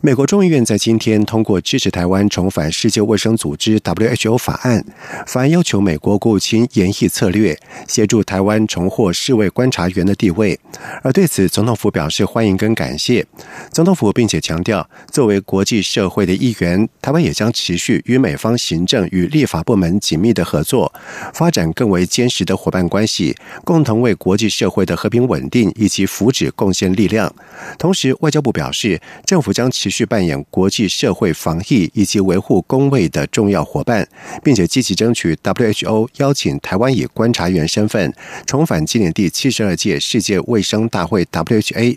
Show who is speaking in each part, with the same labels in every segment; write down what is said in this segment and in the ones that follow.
Speaker 1: 美国众议院在今天通过支持台湾重返世界卫生组织 （WHO） 法案，法案要求美国国务卿研议策略，协助台湾重获世卫观察员的地位。而对此，总统府表示欢迎跟感谢。总统府并且强调，作为国际社会的一员，台湾也将持续与美方行政与立法部门紧密的合作，发展更为坚实的伙伴关系，共同为国际社会的和平稳定以及福祉贡献力量。同时，外交部表示，政府将持继续扮演国际社会防疫以及维护公卫的重要伙伴，并且积极争取 WHO 邀请台湾以观察员身份重返今年第七十二届世界卫生大会 （WHA）。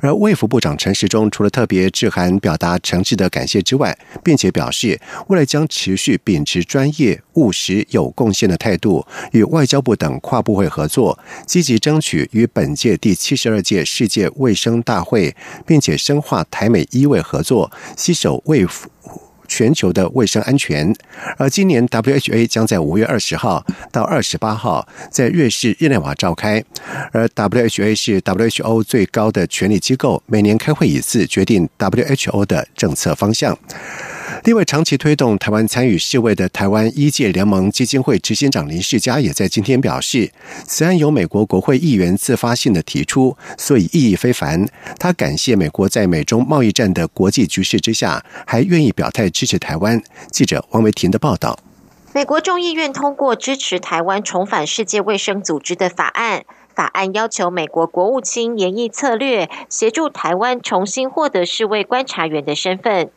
Speaker 1: 而卫福部长陈时中除了特别致函表达诚挚的感谢之外，并且表示未来将持续秉持专业、务实、有贡献的态度，与外交部等跨部会合作，积极争取与本届第七十二届世界卫生大会，并且深化台美医卫。合作，携手为全球的卫生安全。而今年 WHA 将在五月二十号到二十八号在瑞士日内瓦召开，而 WHA 是 WHO 最高的权力机构，每年开会一次，决定 WHO 的政策方向。另外，长期推动台湾参与世卫的台湾医界联盟基金会执行长林世嘉也在今天表示，此案由美国国会议员自发性的提出，所以意义非凡。他感谢美国在美中贸易战的国际局势之下，还愿意表态支持台湾。记者王维婷的报道：
Speaker 2: 美国众议院通过支持台湾重返世界卫生组织的法案，法案要求美国国务卿研议策略，协助台湾重新获得世卫观察员的身份。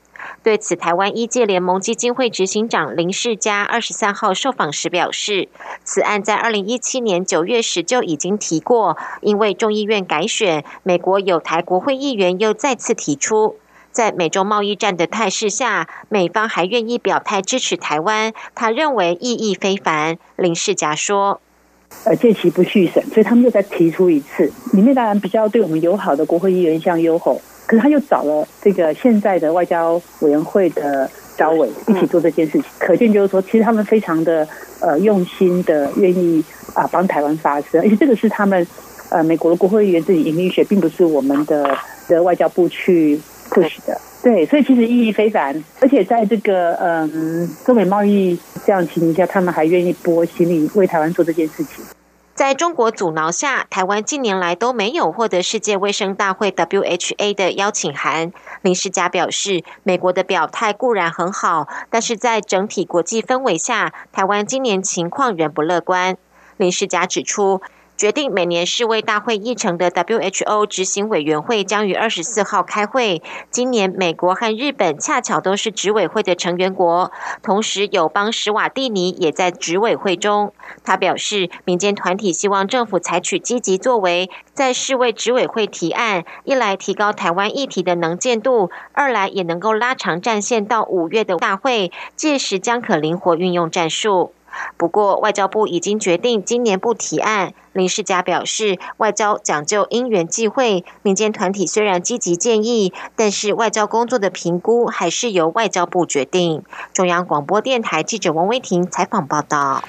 Speaker 2: 对此，台湾医界联盟基金会执行长林世嘉二十三号受访时表示，此案在二零一七年九月时就已经提过，因为众议院改选，美国有台国会议员又再次提出，在美中贸易战的态势下，美方还愿意表态支持台湾，他认为意义非凡。林世嘉说：“
Speaker 3: 呃，届期不续审，所以他们又再提出一次。里面当然比较对我们友好的国会议员，像优吼。”可是他又找了这个现在的外交委员会的高委一起做这件事情，可见就是说，其实他们非常的呃用心的愿意啊帮台湾发声，而且这个是他们呃美国的国会议员自己引力学，并不是我们的的外交部去 push 的。对，所以其实意义非凡，而且在这个嗯中美贸易这样情形下，他们还愿意拨心力为台湾做这件事情。
Speaker 2: 在中国阻挠下，台湾近年来都没有获得世界卫生大会 （WHA） 的邀请函。林世嘉表示，美国的表态固然很好，但是在整体国际氛围下，台湾今年情况仍不乐观。林世嘉指出。决定每年世卫大会议程的 WHO 执行委员会将于二十四号开会。今年美国和日本恰巧都是执委会的成员国，同时友邦史瓦蒂尼也在执委会中。他表示，民间团体希望政府采取积极作为，在世卫执委会提案，一来提高台湾议题的能见度，二来也能够拉长战线到五月的大会，届时将可灵活运用战术。不过，外交部已经决定今年不提案。林世嘉表示，外交讲究因缘际会，民间团体虽然积极建议，但是外交工作的评估还是由外交部决定。中央广播电台记者王威婷采访报道。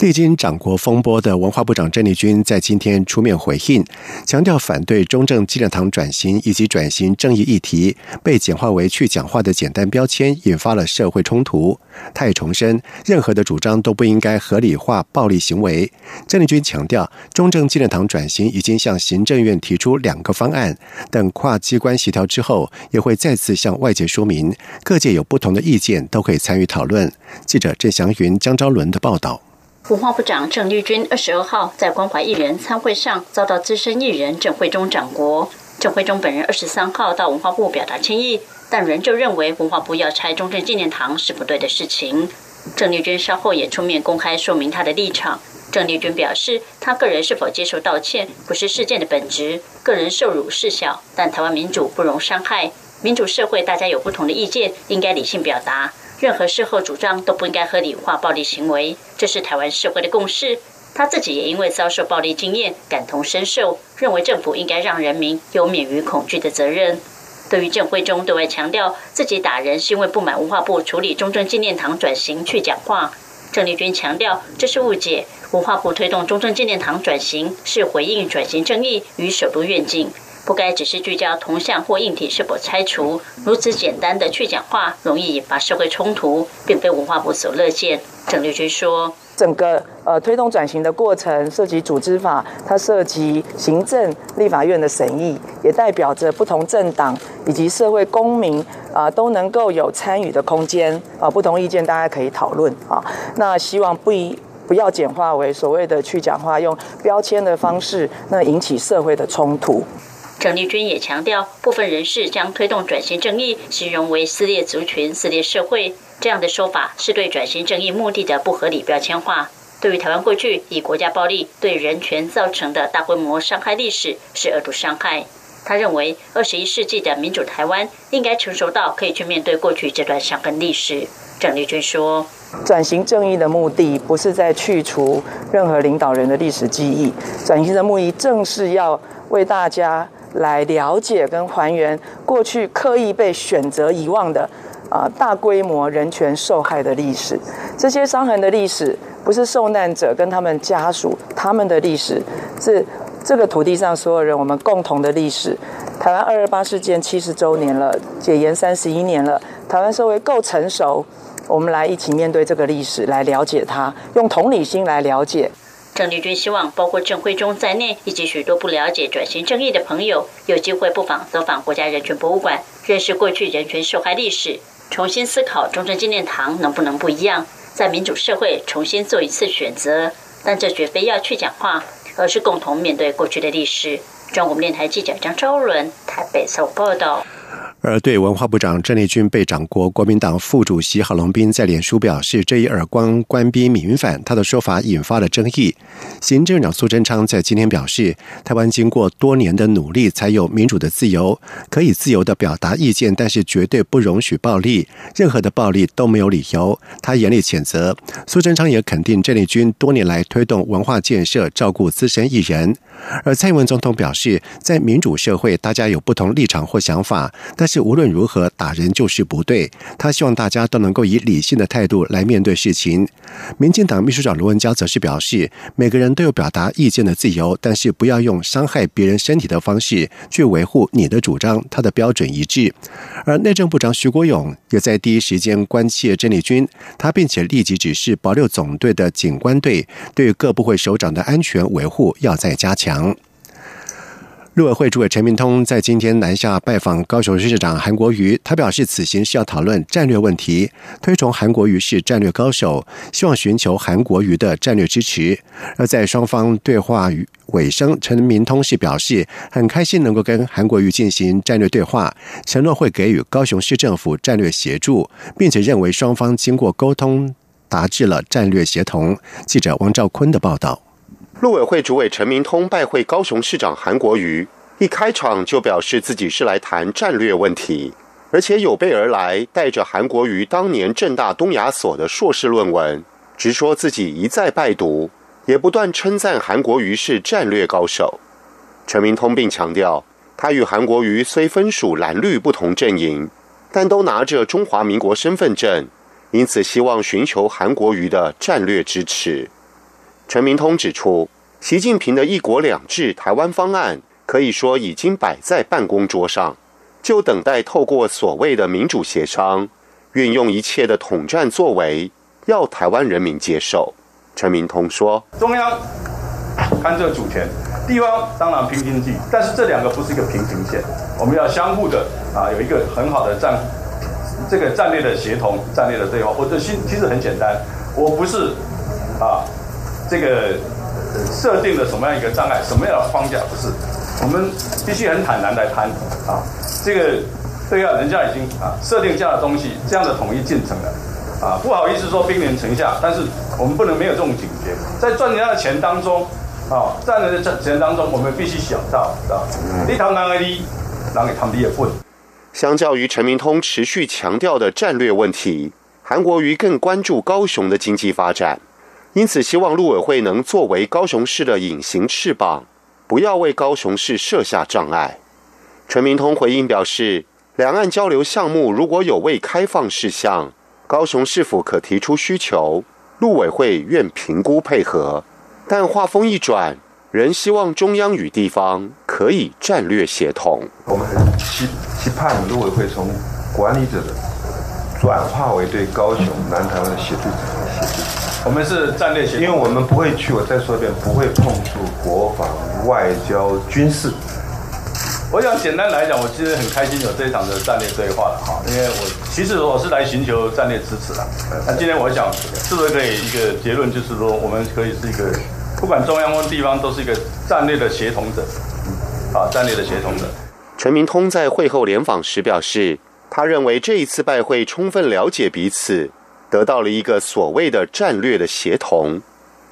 Speaker 1: 历经掌国风波的文化部长郑丽君在今天出面回应，强调反对中正纪念堂转型以及转型正义议题被简化为去讲话的简单标签，引发了社会冲突。他也重申，任何的主张都不应该合理化暴力行为。郑丽君强调，中正纪念堂转型已经向行政院提出两个方案，等跨机关协调之后，也会再次向外界说明，各界有不同的意见都可以参与讨论。记者郑祥云、江昭伦的报道。
Speaker 4: 文化部长郑丽君二十二号在关怀艺人参会上遭到资深艺人郑慧中掌掴。郑慧中本人二十三号到文化部表达歉意，但仍旧认为文化部要拆中正纪念堂是不对的事情。郑丽君稍后也出面公开说明她的立场。郑丽君表示，她个人是否接受道歉不是事件的本质，个人受辱事小，但台湾民主不容伤害，民主社会大家有不同的意见，应该理性表达。任何事后主张都不应该合理化暴力行为，这是台湾社会的共识。他自己也因为遭受暴力经验，感同身受，认为政府应该让人民有免于恐惧的责任。对于郑慧中对外强调自己打人是因为不满文化部处理中正纪念堂转型去讲话，郑丽君强调这是误解。文化部推动中正纪念堂转型是回应转型正义与首都愿景，不该只是聚焦铜像或硬体是否拆除，如此简单的去讲话，容易引发社会冲突，并非文化部所乐见。郑丽君说。
Speaker 5: 整个呃推动转型的过程涉及组织法，它涉及行政、立法院的审议，也代表着不同政党以及社会公民啊都能够有参与的空间啊，不同意见大家可以讨论啊。那希望不一不要简化为所谓的去讲话，用标签的方式，那引起社会的冲突。
Speaker 4: 郑丽君也强调，部分人士将推动转型正义形容为撕裂族群、撕裂社会。这样的说法是对转型正义目的的不合理标签化。对于台湾过去以国家暴力对人权造成的大规模伤害历史，是二度伤害。他认为，二十一世纪的民主台湾应该成熟到可以去面对过去这段伤痕历史。郑丽君说：“
Speaker 5: 转型正义的目的不是在去除任何领导人的历史记忆，转型的目的正是要为大家来了解跟还原过去刻意被选择遗忘的。”啊，大规模人权受害的历史，这些伤痕的历史，不是受难者跟他们家属他们的历史，是这个土地上所有人我们共同的历史。台湾二二八事件七十周年了，解严三十一年了，台湾社会够成熟，我们来一起面对这个历史，来了解它，用同理心来了解。
Speaker 4: 郑丽君希望，包括郑慧忠在内，以及许多不了解转型正义的朋友，有机会不妨走访国家人权博物馆，认识过去人权受害历史。重新思考中正纪念堂能不能不一样，在民主社会重新做一次选择，但这绝非要去讲话，而是共同面对过去的历史。中国电台记者张昭伦台北采访报道。
Speaker 1: 而对文化部长郑丽君被掌国国民党副主席郝龙斌在脸书表示这一耳光官逼民反，他的说法引发了争议。行政长苏贞昌在今天表示，台湾经过多年的努力，才有民主的自由，可以自由的表达意见，但是绝对不容许暴力，任何的暴力都没有理由。他严厉谴责。苏贞昌也肯定郑丽君多年来推动文化建设，照顾资深艺人。而蔡英文总统表示，在民主社会，大家有不同立场或想法，但是无论如何，打人就是不对。他希望大家都能够以理性的态度来面对事情。民进党秘书长卢文娇则是表示，每个人都有表达意见的自由，但是不要用伤害别人身体的方式去维护你的主张。他的标准一致。而内政部长徐国勇也在第一时间关切郑丽君，他并且立即指示保六总队的警官队对各部会首长的安全维护要再加强。陆委会主委陈明通在今天南下拜访高雄市市长韩国瑜，他表示此行是要讨论战略问题，推崇韩国瑜是战略高手，希望寻求韩国瑜的战略支持。而在双方对话尾声，陈明通是表示很开心能够跟韩国瑜进行战略对话，承诺会给予高雄市政府战略协助，并且认为双方经过沟通达至了战略协同。记者王兆坤的报道。
Speaker 6: 陆委会主委陈明通拜会高雄市长韩国瑜，一开场就表示自己是来谈战略问题，而且有备而来，带着韩国瑜当年正大东亚所的硕士论文，直说自己一再拜读，也不断称赞韩国瑜是战略高手。陈明通并强调，他与韩国瑜虽分属蓝绿不同阵营，但都拿着中华民国身份证，因此希望寻求韩国瑜的战略支持。陈明通指出，习近平的一国两制台湾方案可以说已经摆在办公桌上，就等待透过所谓的民主协商，运用一切的统战作为，要台湾人民接受。陈明通说：“
Speaker 7: 中央看这主权，地方当然拼经济，但是这两个不是一个平行线，我们要相互的啊，有一个很好的战这个战略的协同、战略的对话。或者其其实很简单，我不是啊。”这个设定了什么样一个障碍，什么样的框架？不是，我们必须很坦然来谈啊。这个对啊，人家已经啊设定这样的东西，这样的统一进程了啊。不好意思说兵临城下，但是我们不能没有这种警觉。在赚人家的钱当中啊，赚人的钱当中，我们必须想到啊，你谈哪个利，哪个谈利也混。
Speaker 6: 相较于陈明通持续强调的战略问题，韩国瑜更关注高雄的经济发展。因此希望陆委会能作为高雄市的隐形翅膀，不要为高雄市设下障碍。陈明通回应表示，两岸交流项目如果有未开放事项，高雄市府可提出需求，陆委会愿评估配合。但话锋一转，仍希望中央与地方可以战略协同。
Speaker 8: 我们很期期盼陆委会从管理者的转化为对高雄南台湾的协助者。
Speaker 7: 我们是战略协同，
Speaker 8: 因为我们不会去，我再说一遍，不会碰触国防、外交、军事。
Speaker 7: 我想简单来讲，我其实很开心有这一场的战略对话了哈，因为我其实我是来寻求战略支持的。那今天我想，是不是可以一个结论，就是说我们可以是一个，不管中央或地方，都是一个战略的协同者，啊，战略的协同者。
Speaker 6: 陈明通在会后联访时表示，他认为这一次拜会充分了解彼此，得到了一个所谓的战略的协同。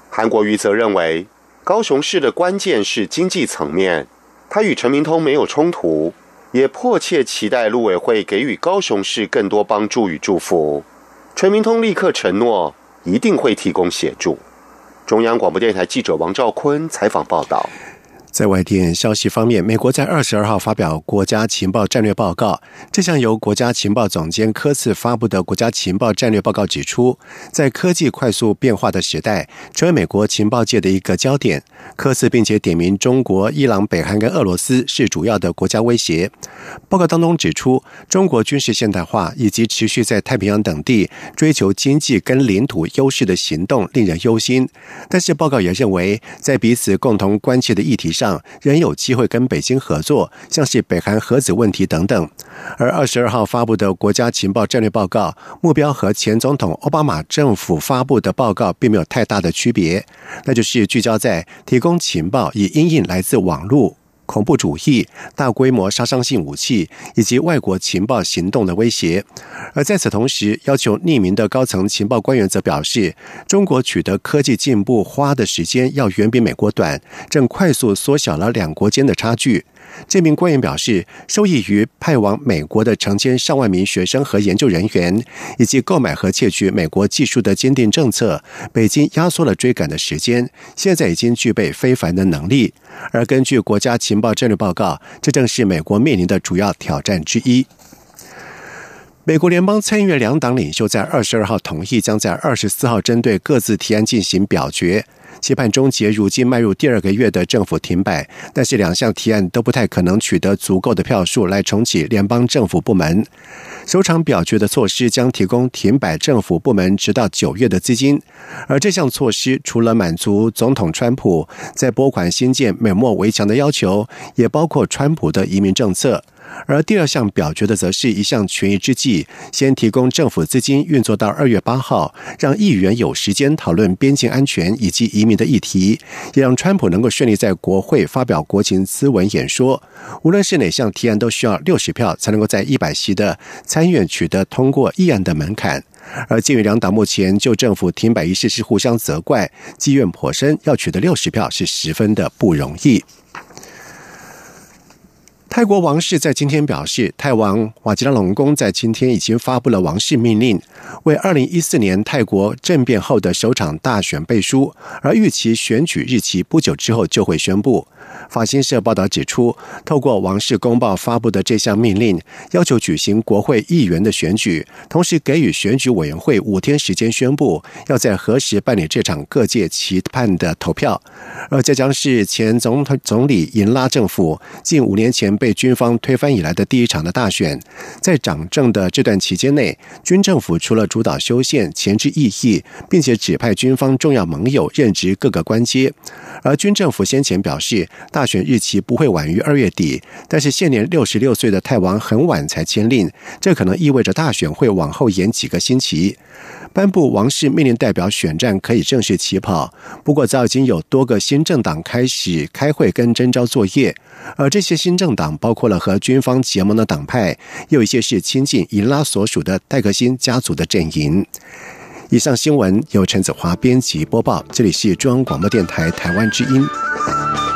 Speaker 6: 韩国瑜则认为，高雄市的关键是经济层面。他与陈明通没有冲突，也迫切期待陆委会给予高雄市更多帮助与祝福。陈明通立刻承诺一定会提供协助。中央广播电台记者王兆坤采访报道。
Speaker 1: 在外电消息方面，美国在二十二号发表国家情报战略报告。这项由国家情报总监科茨发布的国家情报战略报告指出，在科技快速变化的时代，成为美国情报界的一个焦点。科茨并且点名中国、伊朗、北韩跟俄罗斯是主要的国家威胁。报告当中指出，中国军事现代化以及持续在太平洋等地追求经济跟领土优势的行动令人忧心。但是报告也认为，在彼此共同关切的议题上，仍有机会跟北京合作，像是北韩核子问题等等。而二十二号发布的国家情报战略报告目标和前总统奥巴马政府发布的报告并没有太大的区别，那就是聚焦在提供情报以应应来自网络。恐怖主义、大规模杀伤性武器以及外国情报行动的威胁，而在此同时，要求匿名的高层情报官员则表示，中国取得科技进步花的时间要远比美国短，正快速缩小了两国间的差距。这名官员表示，受益于派往美国的成千上万名学生和研究人员，以及购买和窃取美国技术的坚定政策，北京压缩了追赶的时间，现在已经具备非凡的能力。而根据国家情报战略报告，这正是美国面临的主要挑战之一。美国联邦参议院两党领袖在二十二号同意，将在二十四号针对各自提案进行表决。期盼终结如今迈入第二个月的政府停摆，但是两项提案都不太可能取得足够的票数来重启联邦政府部门。首场表决的措施将提供停摆政府部门直到九月的资金，而这项措施除了满足总统川普在拨款新建美墨围墙的要求，也包括川普的移民政策。而第二项表决的，则是一项权宜之计，先提供政府资金运作到二月八号，让议员有时间讨论边境安全以及移民的议题，也让川普能够顺利在国会发表国情咨文演说。无论是哪项提案，都需要六十票才能够在一百席的参院取得通过议案的门槛。而鉴于两党目前就政府停摆一事是互相责怪，积怨颇深，要取得六十票是十分的不容易。泰国王室在今天表示，泰王瓦吉拉隆功在今天已经发布了王室命令，为二零一四年泰国政变后的首场大选背书，而预期选举日期不久之后就会宣布。法新社报道指出，透过王室公报发布的这项命令，要求举行国会议员的选举，同时给予选举委员会五天时间宣布要在何时办理这场各界期盼的投票。而这将是前总统总理尹拉政府近五年前被军方推翻以来的第一场的大选。在掌政的这段期间内，军政府除了主导修宪、前置异议，并且指派军方重要盟友任职各个官阶。而军政府先前表示。大选日期不会晚于二月底，但是现年六十六岁的泰王很晚才签令，这可能意味着大选会往后延几个星期。颁布王室命令代表选战可以正式起跑，不过早已经有多个新政党开始开会跟征召作业，而这些新政党包括了和军方结盟的党派，又有一些是亲近伊拉所属的戴克辛家族的阵营。以上新闻由陈子华编辑播报，这里是中央广播电台台湾之音。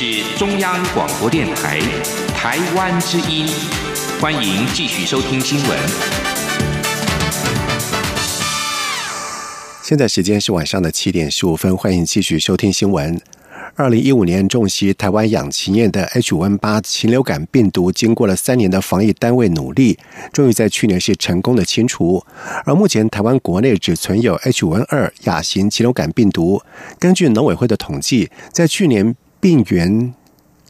Speaker 9: 是中央广播电台台湾之音，欢迎继续收听新闻。
Speaker 1: 现在时间是晚上的七点十五分，欢迎继续收听新闻。二零一五年中袭台湾养禽业的 H5N8 禽流感病毒，经过了三年的防疫单位努力，终于在去年是成功的清除。而目前台湾国内只存有 H5N2 亚型禽流感病毒。根据农委会的统计，在去年病原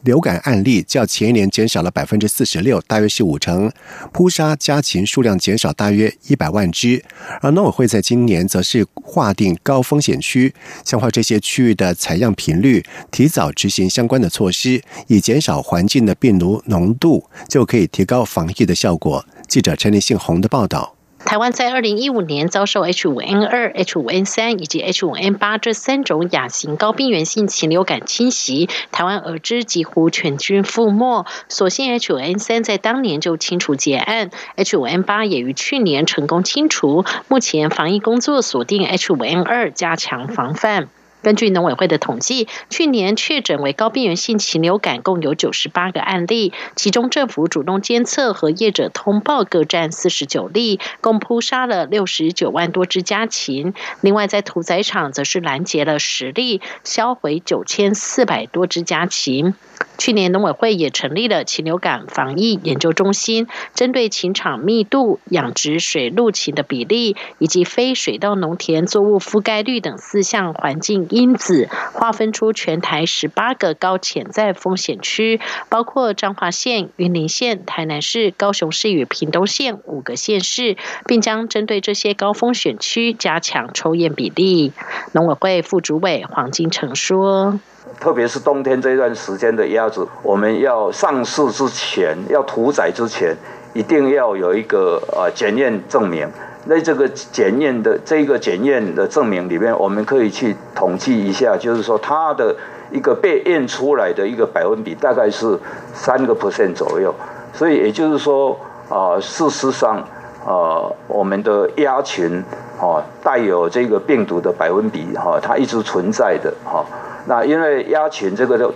Speaker 1: 流感案例较前一年减少了百分之四十六，大约是五成。扑杀家禽数量减少大约一百万只。而农委会在今年则是划定高风险区，强化这些区域的采样频率，提早执行相关的措施，以减少环境的病毒浓度，就可以提高防疫的效果。记者陈立信宏的报道。
Speaker 10: 台湾在二零一五年遭受 H5N2、H5N3 以及 H5N8 这三种亚型高病原性禽流感侵袭，台湾而知几乎全军覆没。所幸 H5N3 在当年就清除结案，H5N8 也于去年成功清除。目前防疫工作锁定 H5N2，加强防范。根据农委会的统计，去年确诊为高病原性禽流感共有九十八个案例，其中政府主动监测和业者通报各占四十九例，共扑杀了六十九万多只家禽。另外，在屠宰场则是拦截了十例，销毁九千四百多只家禽。去年农委会也成立了禽流感防疫研究中心，针对禽场密度、养殖水陆禽的比例以及非水稻农田作物覆盖率等四项环境因子，划分出全台十八个高潜在风险区，包括彰化县、云林县、台南市、高雄市与屏东县五个县市，并将针对这些高风险区加强抽验比例。农委会副主委黄金城说。
Speaker 11: 特别是冬天这段时间的鸭子，我们要上市之前，要屠宰之前，一定要有一个呃检验证明。那这个检验的这个检验的证明里面，我们可以去统计一下，就是说它的一个被验出来的一个百分比大概是三个 percent 左右。所以也就是说啊，事实上啊，我们的鸭群啊带有这个病毒的百分比哈，它一直存在的哈。那因为鸭群这个的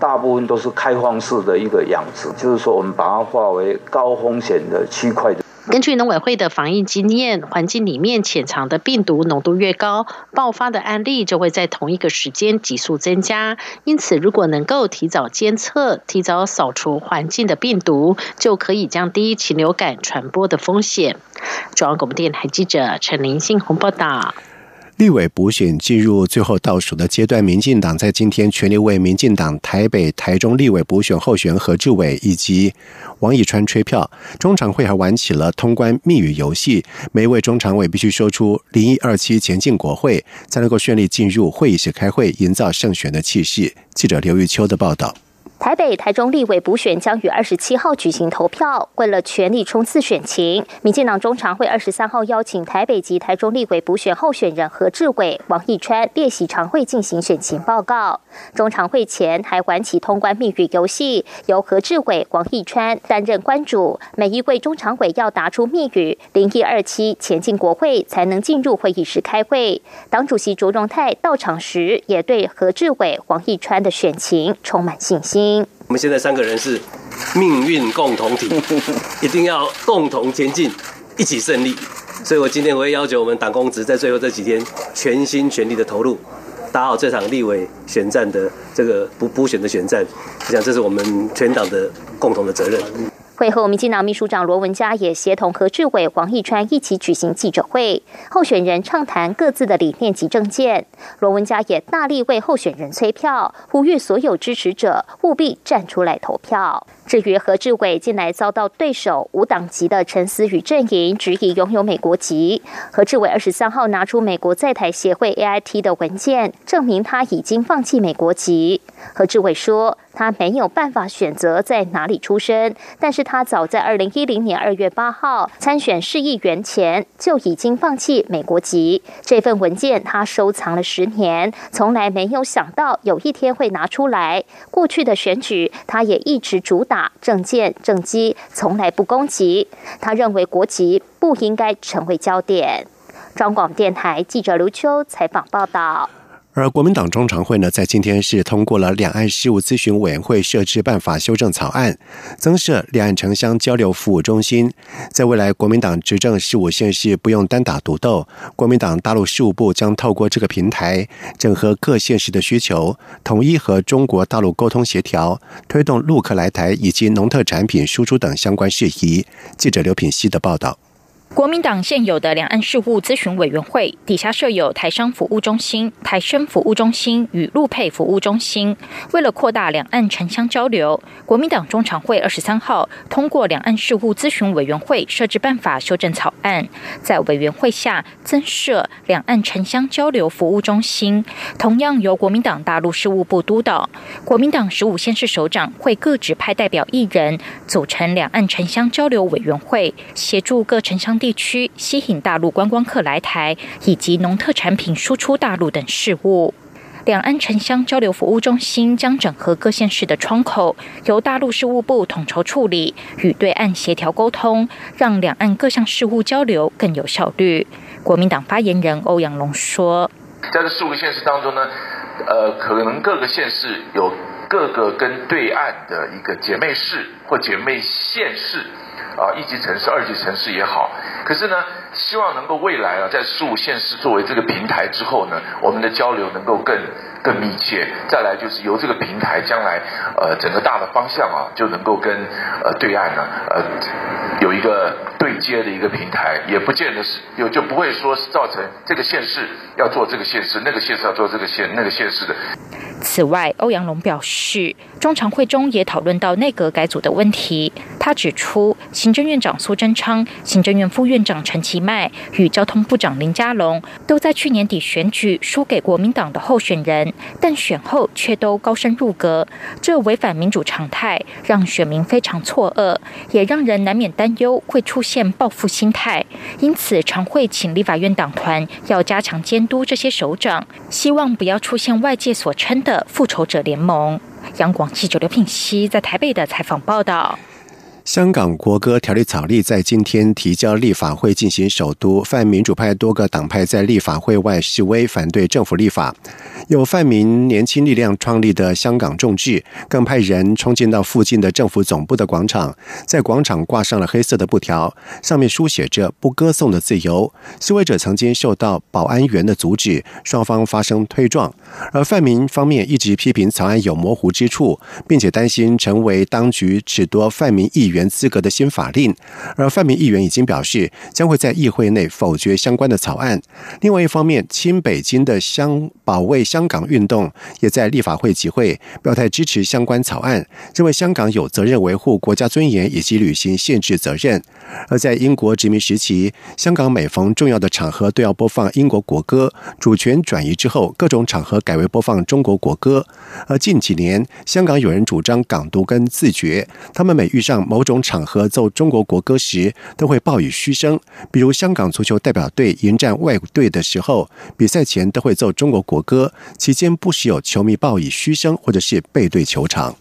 Speaker 11: 大部分都是开放式的一个养殖，就是说我们把它划为高风险的区块的。
Speaker 10: 根据农委会的防疫经验，环境里面潜藏的病毒浓度越高，爆发的案例就会在同一个时间急速增加。因此，如果能够提早监测、提早扫除环境的病毒，就可以降低禽流感传播的风险。中央广播电台记者陈林信宏报道。
Speaker 1: 立委补选进入最后倒数的阶段，民进党在今天全力为民进党台北、台中立委补选候选何志伟以及王以川吹票。中常会还玩起了通关密语游戏，每一位中常委必须说出“零一二七前进国会”，才能够顺利进入会议室开会，营造胜选的气势。记者刘玉秋的报道。
Speaker 12: 台北、台中立委补选将于二十七号举行投票。为了全力冲刺选情，民进党中常会二十三号邀请台北及台中立委补选候选人何志伟、王义川列席常会进行选情报告。中常会前还玩起通关密语游戏，由何志伟、王义川担任关主。每一位中常委要答出密语零一二七前进国会，才能进入会议室开会。党主席卓荣泰到场时，也对何志伟、王义川的选情充满信心。
Speaker 13: 我们现在三个人是命运共同体，一定要共同前进，一起胜利。所以我今天我会要求我们党公职在最后这几天全心全力的投入，打好这场立委选战的这个补补选的选战。我想这是我们全党的共同的责任。
Speaker 12: 会后，民进党秘书长罗文嘉也协同何志伟、黄义川一起举行记者会，候选人畅谈各自的理念及政见。罗文嘉也大力为候选人催票，呼吁所有支持者务必站出来投票。至于何志伟近来遭到对手无党籍的陈思宇阵营质疑拥有美国籍，何志伟二十三号拿出美国在台协会 AIT 的文件，证明他已经放弃美国籍。何志伟说，他没有办法选择在哪里出生，但是他早在二零一零年二月八号参选市议员前就已经放弃美国籍。这份文件他收藏了十年，从来没有想到有一天会拿出来。过去的选举，他也一直主打。政见政绩从来不攻击，他认为国籍不应该成为焦点。中广电台记者刘秋采访报道。
Speaker 1: 而国民党中常会呢，在今天是通过了两岸事务咨询委员会设置办法修正草案，增设两岸城乡交流服务中心。在未来国民党执政十五县市不用单打独斗，国民党大陆事务部将透过这个平台，整合各县市的需求，统一和中国大陆沟通协调，推动陆客来台以及农特产品输出等相关事宜。记者刘品希的报道。
Speaker 14: 国民党现有的两岸事务咨询委员会底下设有台商服务中心、台生服务中心与陆配服务中心。为了扩大两岸城乡交流，国民党中常会二十三号通过两岸事务咨询委员会设置办法修正草案，在委员会下增设两岸城乡交流服务中心，同样由国民党大陆事务部督导。国民党十五县市首长会各指派代表一人，组成两岸城乡交流委员会，协助各城乡。地区吸引大陆观光客来台，以及农特产品输出大陆等事务。两岸城乡交流服务中心将整合各县市的窗口，由大陆事务部统筹处理，与对岸协调沟通，让两岸各项事务交流更有效率。国民党发言人欧阳龙说：“
Speaker 15: 在这四五个县市当中呢，呃，可能各个县市有各个跟对岸的一个姐妹市或姐妹县市。”啊，一级城市、二级城市也好，可是呢，希望能够未来啊，在十五县市作为这个平台之后呢，我们的交流能够更更密切。再来就是由这个平台，将来呃整个大的方向啊，就能够跟呃对岸呢呃有一个对接的一个平台，也不见得是有就不会说是造成这个县市要做这个县市，那个县市要做这个县那个县市的。
Speaker 14: 此外，欧阳龙表示，中常会中也讨论到内阁改组的问题。他指出，行政院长苏贞昌、行政院副院长陈其迈与交通部长林佳龙都在去年底选举输给国民党的候选人，但选后却都高升入阁，这违反民主常态，让选民非常错愕，也让人难免担忧会出现报复心态。因此，常会请立法院党团要加强监督这些首长，希望不要出现外界所称的。复仇者联盟，央广记者刘品熙在台北的采访报道。
Speaker 1: 香港国歌条例草例在今天提交立法会进行首都，泛民主派多个党派在立法会外示威，反对政府立法。有泛民年轻力量创立的香港众志，更派人冲进到附近的政府总部的广场，在广场挂上了黑色的布条，上面书写着“不歌颂的自由”。示威者曾经受到保安员的阻止，双方发生推撞。而泛民方面一直批评草案有模糊之处，并且担心成为当局褫夺泛民议员资格的新法令。而泛民议员已经表示，将会在议会内否决相关的草案。另外一方面，亲北京的香保卫香港运动也在立法会集会，表态支持相关草案，认为香港有责任维护国家尊严以及履行限制责任。而在英国殖民时期，香港每逢重要的场合都要播放英国国歌。主权转移之后，各种场合。改为播放中国国歌，而近几年香港有人主张港独跟自觉，他们每遇上某某种场合奏中国国歌时，都会报以嘘声。比如香港足球代表队迎战外国队的时候，比赛前都会奏中国国歌，期间不时有球迷报以嘘声或者是背对球场。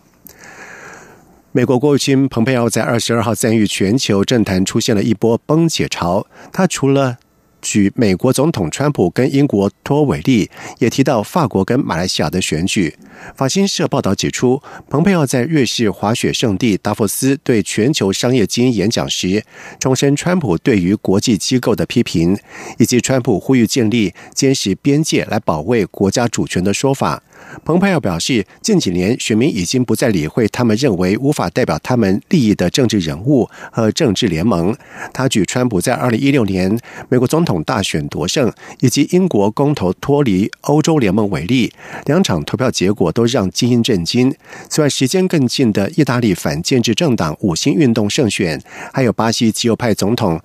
Speaker 1: 美国国务卿蓬佩奥在二十二号赞誉全球政坛出现了一波崩解潮，他除了。举美国总统川普跟英国脱为例，也提到法国跟马来西亚的选举。法新社报道指出，蓬佩奥在瑞士滑雪圣地达佛斯对全球商业精英演讲时，重申川普对于国际机构的批评，以及川普呼吁建立坚实边界来保卫国家主权的说法。蓬佩奥表示，近几年选民已经不再理会他们认为无法代表他们利益的政治人物和政治联盟。他举川普在二零一六年美国总统大选夺胜，以及英国公投脱离欧洲联盟为例，两场投票结果都让精英震惊。此外，时间更近的意大利反建制政党五星运动胜选，还有巴西极右派总统。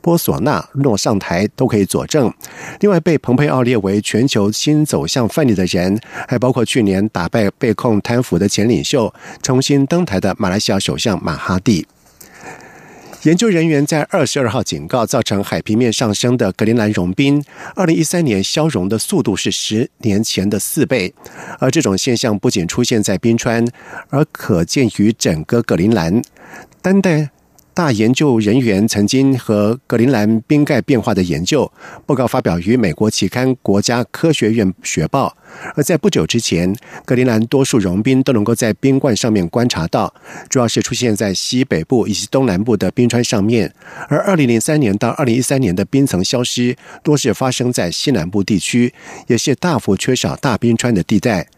Speaker 1: 波索纳诺上台都可以佐证。另外，被蓬佩奥列为全球新走向范例的人，还包括去年打败被控贪腐的前领袖、重新登台的马来西亚首相马哈蒂。研究人员在二十二号警告，造成海平面上升的格陵兰融冰，二零一三年消融的速度是十年前的四倍。而这种现象不仅出现在冰川，而可见于整个格陵兰。单单大研究人员曾经和格陵兰冰盖变化的研究报告发表于美国期刊《国家科学院学报》。而在不久之前，格陵兰多数融冰都能够在冰冠上面观察到，主要是出现在西北部以及东南部的冰川上面。而二零零三年到二零一三年的冰层消失，多是发生在西南部地区，也是大幅缺少大冰川的地带。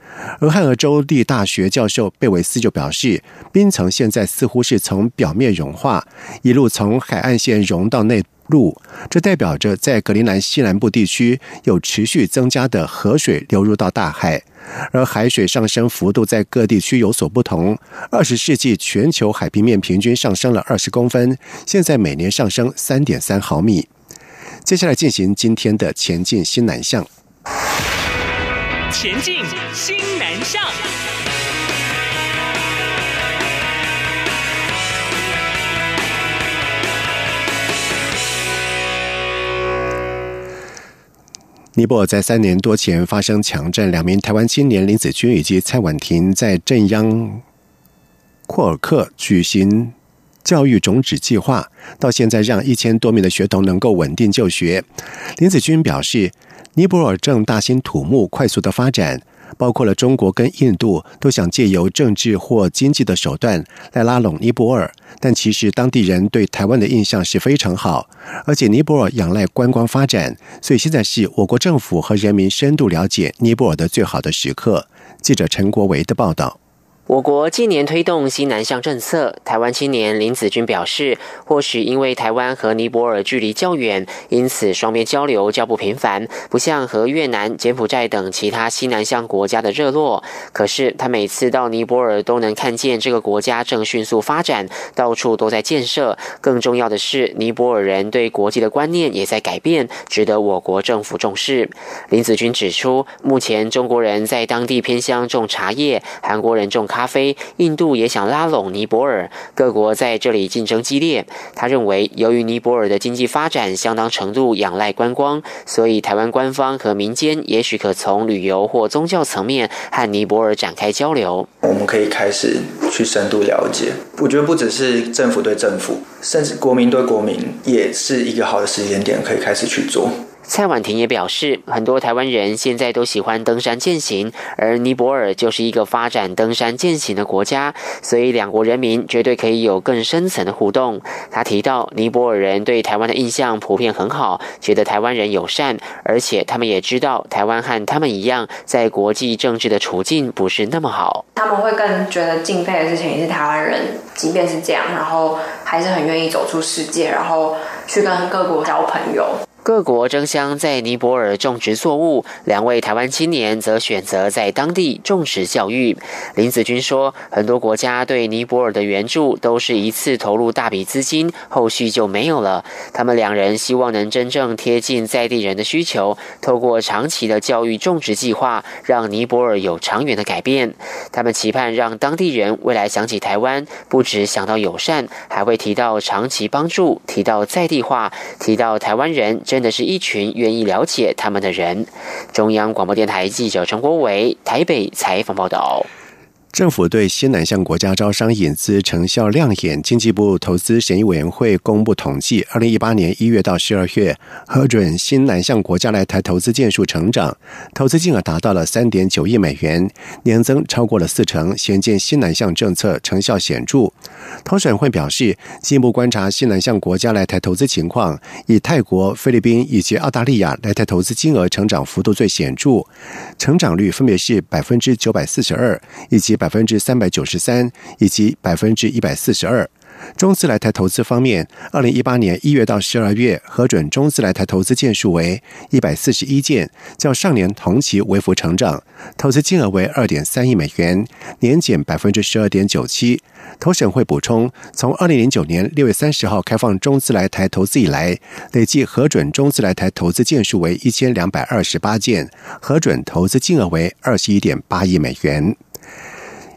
Speaker 1: 而汉俄州立大学教授贝维斯就表示，冰层现在似乎是从表面融化，一路从海岸线融到内陆，这代表着在格陵兰西南部地区有持续增加的河水流入到大海，而海水上升幅度在各地区有所不同。二十世纪全球海平面平均上升了二十公分，现在每年上升三点三毫米。接下来进行今天的前进新南向。前进新南向。尼泊尔在三年多前发生强震，两名台湾青年林子君以及蔡婉婷在镇央库尔克举行教育种子计划，到现在让一千多名的学童能够稳定就学。林子君表示。尼泊尔正大兴土木，快速的发展，包括了中国跟印度都想借由政治或经济的手段来拉拢尼泊尔，但其实当地人对台湾的印象是非常好，而且尼泊尔仰赖观光发展，所以现在是我国政府和人民深度了解尼泊尔的最好的时刻。记者陈国维的报道。
Speaker 16: 我国近年推动新南向政策，台湾青年林子君表示，或许因为台湾和尼泊尔距离较远，因此双边交流较不频繁，不像和越南、柬埔寨等其他西南向国家的热络。可是他每次到尼泊尔都能看见这个国家正迅速发展，到处都在建设。更重要的是，尼泊尔人对国际的观念也在改变，值得我国政府重视。林子君指出，目前中国人在当地偏乡种茶叶，韩国人种。咖啡，印度也想拉拢尼泊尔，各国在这里竞争激烈。他认为，由于尼泊尔的经济发展相当程度仰赖观光，所以台湾官方和民间也许可从旅游或宗教层面和尼泊尔展开交流。
Speaker 17: 我们可以开始去深度了解。我觉得不只是政府对政府，甚至国民对国民，也是一个好的时间点，可以开始去做。
Speaker 16: 蔡婉婷也表示，很多台湾人现在都喜欢登山健行，而尼泊尔就是一个发展登山健行的国家，所以两国人民绝对可以有更深层的互动。他提到，尼泊尔人对台湾的印象普遍很好，觉得台湾人友善，而且他们也知道台湾和他们一样，在国际政治的处境不是那么好。
Speaker 18: 他们会更觉得敬佩的事情是台湾人，即便是这样，然后还是很愿意走出世界，然后去跟各国交朋友。
Speaker 16: 各国争相在尼泊尔种植作物，两位台湾青年则选择在当地种植教育。林子君说，很多国家对尼泊尔的援助都是一次投入大笔资金，后续就没有了。他们两人希望能真正贴近在地人的需求，透过长期的教育种植计划，让尼泊尔有长远的改变。他们期盼让当地人未来想起台湾，不只想到友善，还会提到长期帮助，提到在地化，提到台湾人。真的是一群愿意了解他们的人。中央广播电台记者陈国伟台北采访报道。
Speaker 1: 政府对新南向国家招商引资成效亮眼。经济部投资审议委员会公布统计，二零一八年一月到十二月核准新南向国家来台投资件数成长，投资金额达到了三点九亿美元，年增超过了四成，显见新南向政策成效显著。投审会表示，进一步观察新南向国家来台投资情况，以泰国、菲律宾以及澳大利亚来台投资金额成长幅度最显著，成长率分别是百分之九百四十二以及。百分之三百九十三以及百分之一百四十二。中资来台投资方面，二零一八年一月到十二月核准中资来台投资件数为一百四十一件，较上年同期微幅成长，投资金额为二点三亿美元，年减百分之十二点九七。投审会补充，从二零零九年六月三十号开放中资来台投资以来，累计核准中资来台投资件数为一千两百二十八件，核准投资金额为二十一点八亿美元。